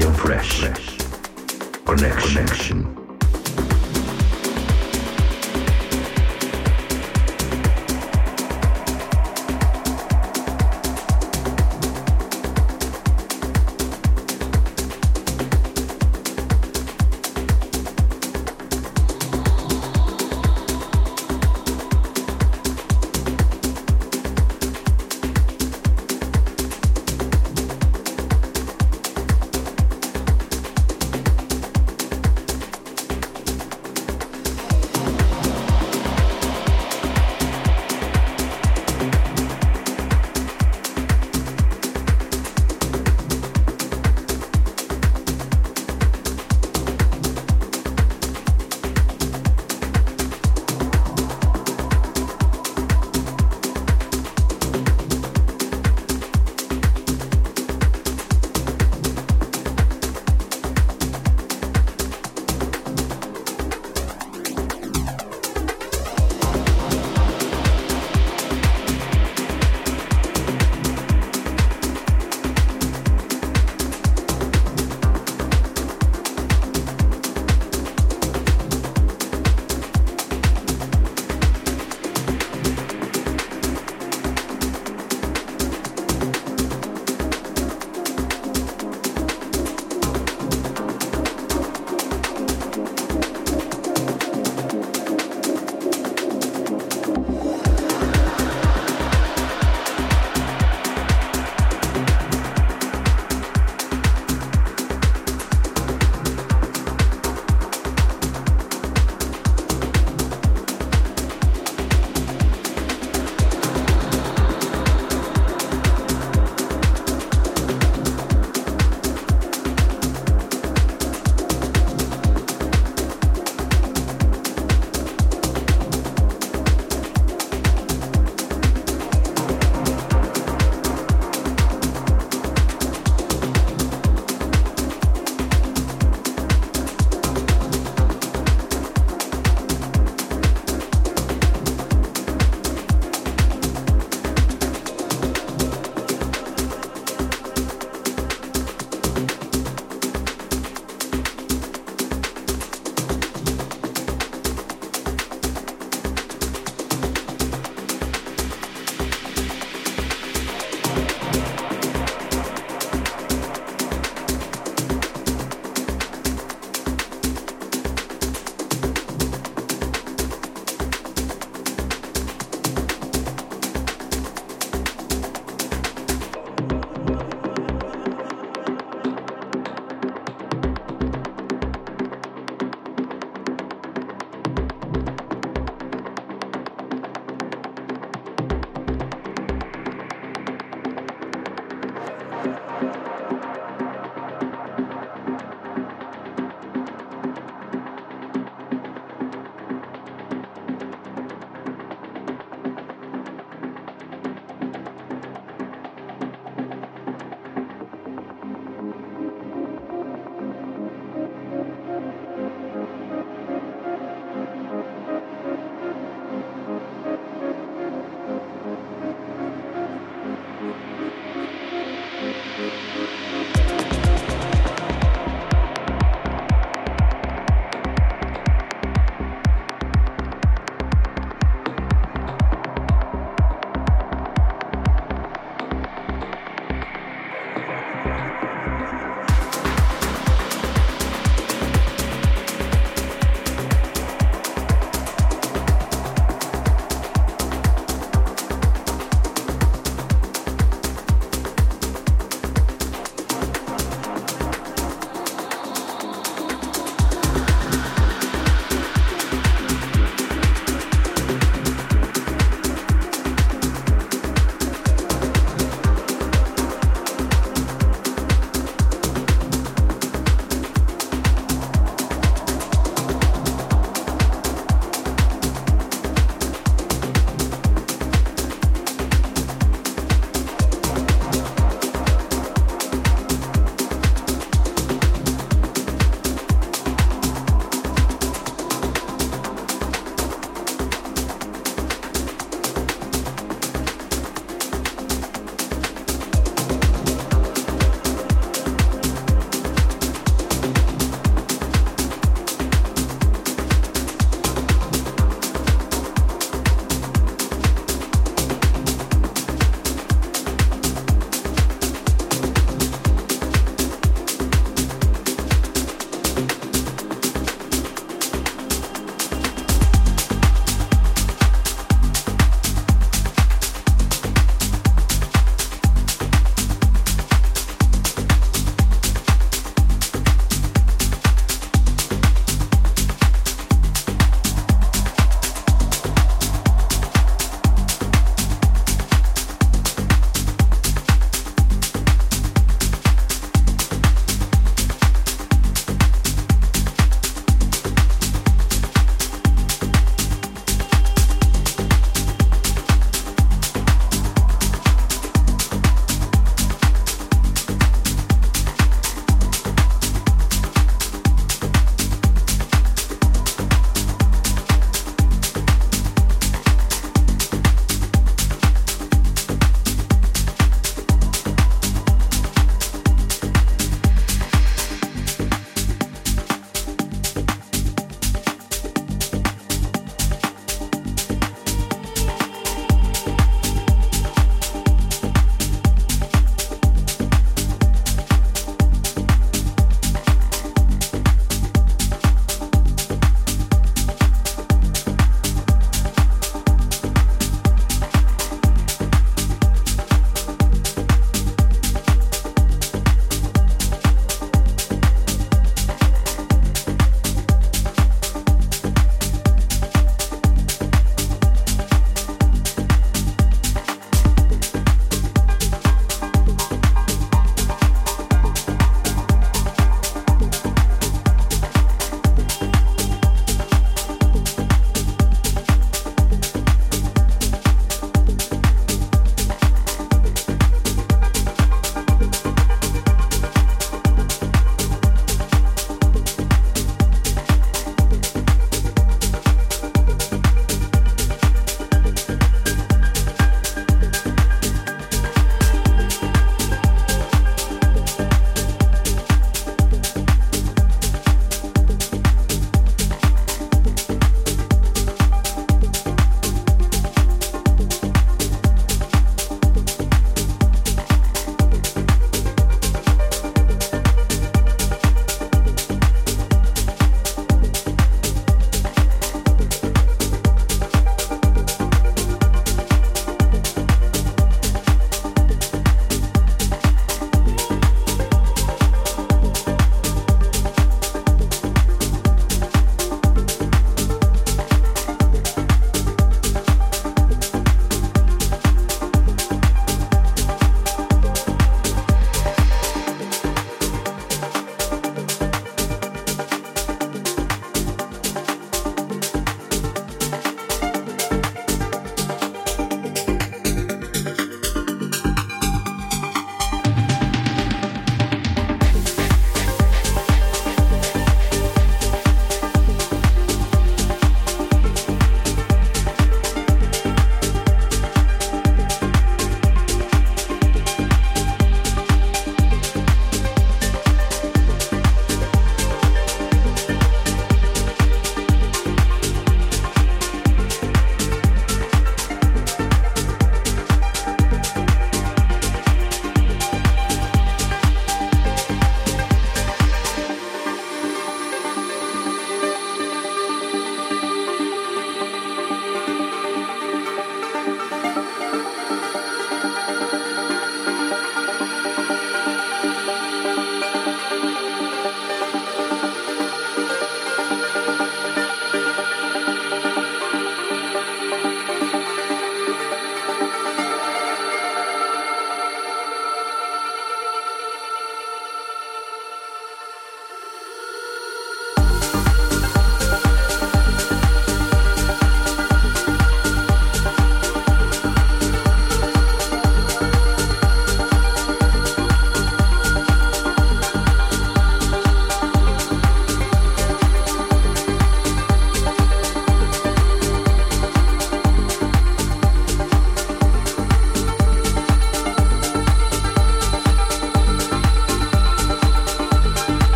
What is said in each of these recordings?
of fresh connection.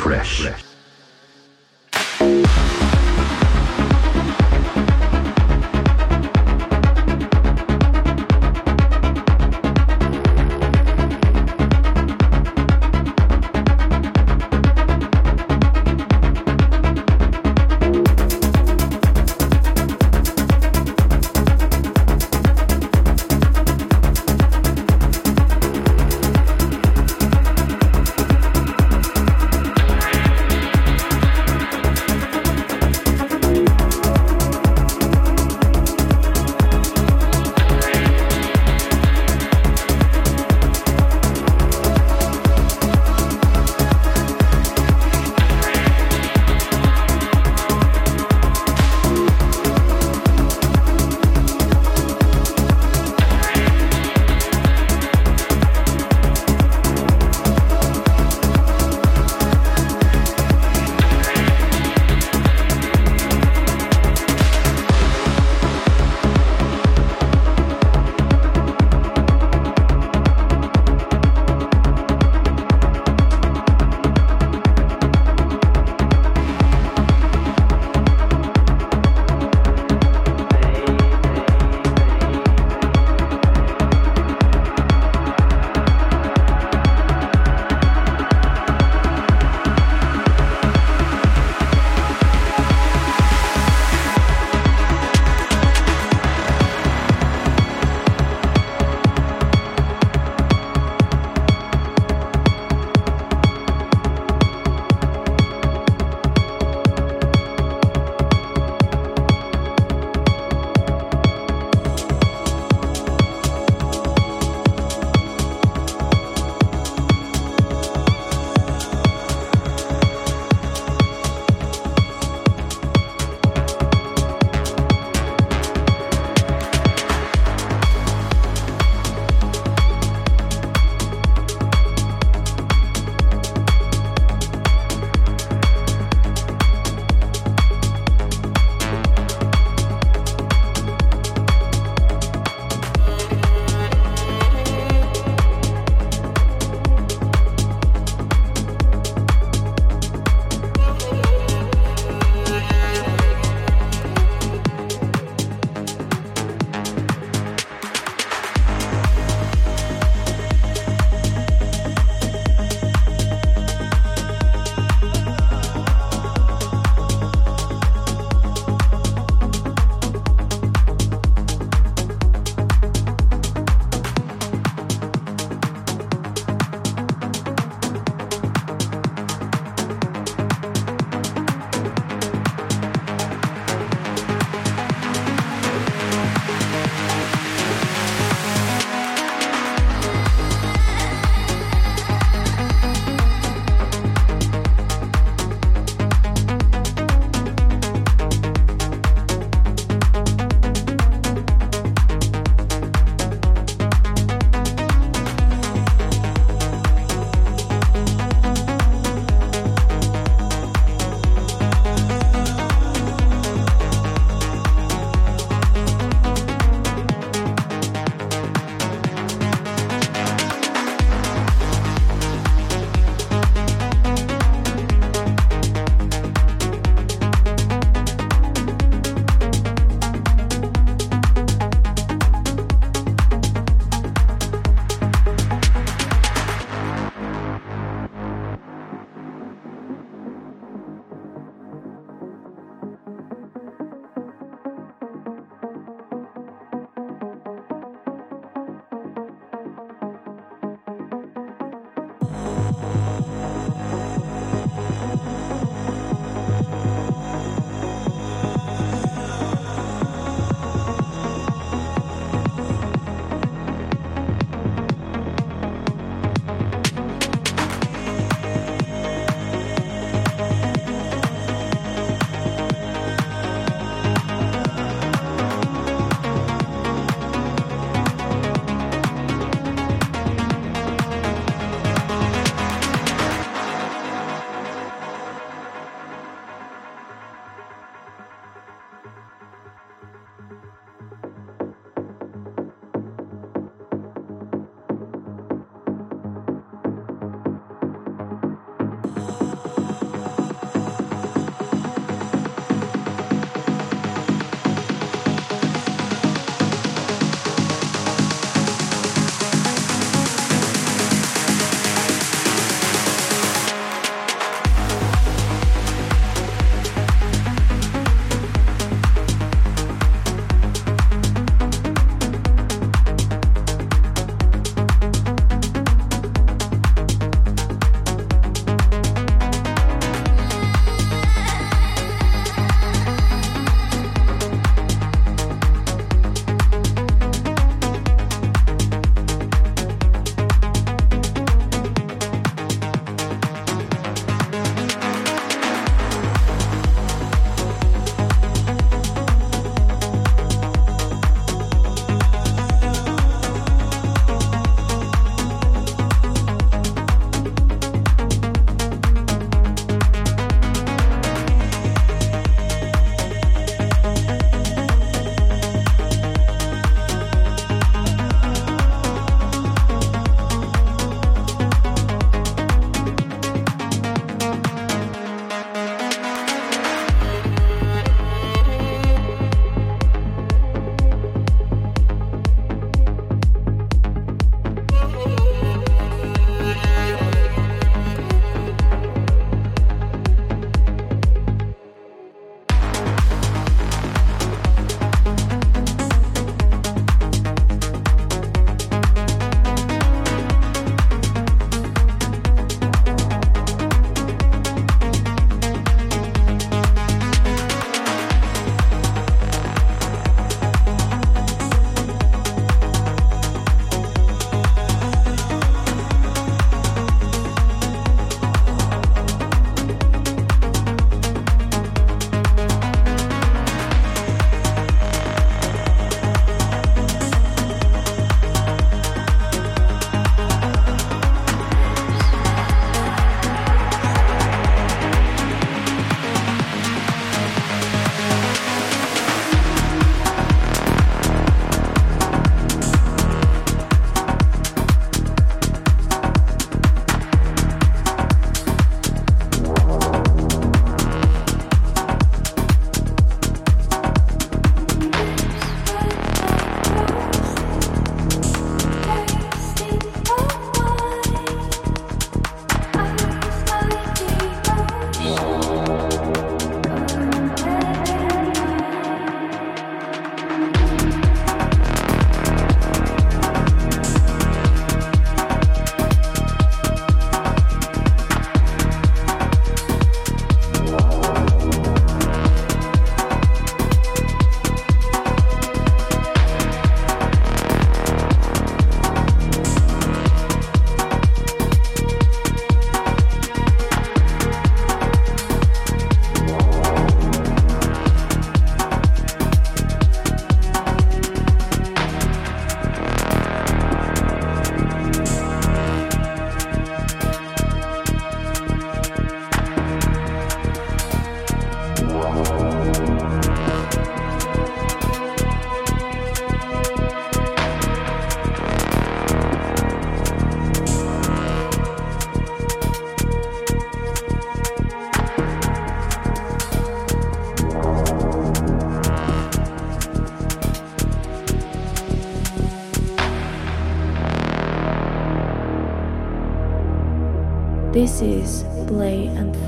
fresh. fresh.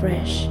Fresh.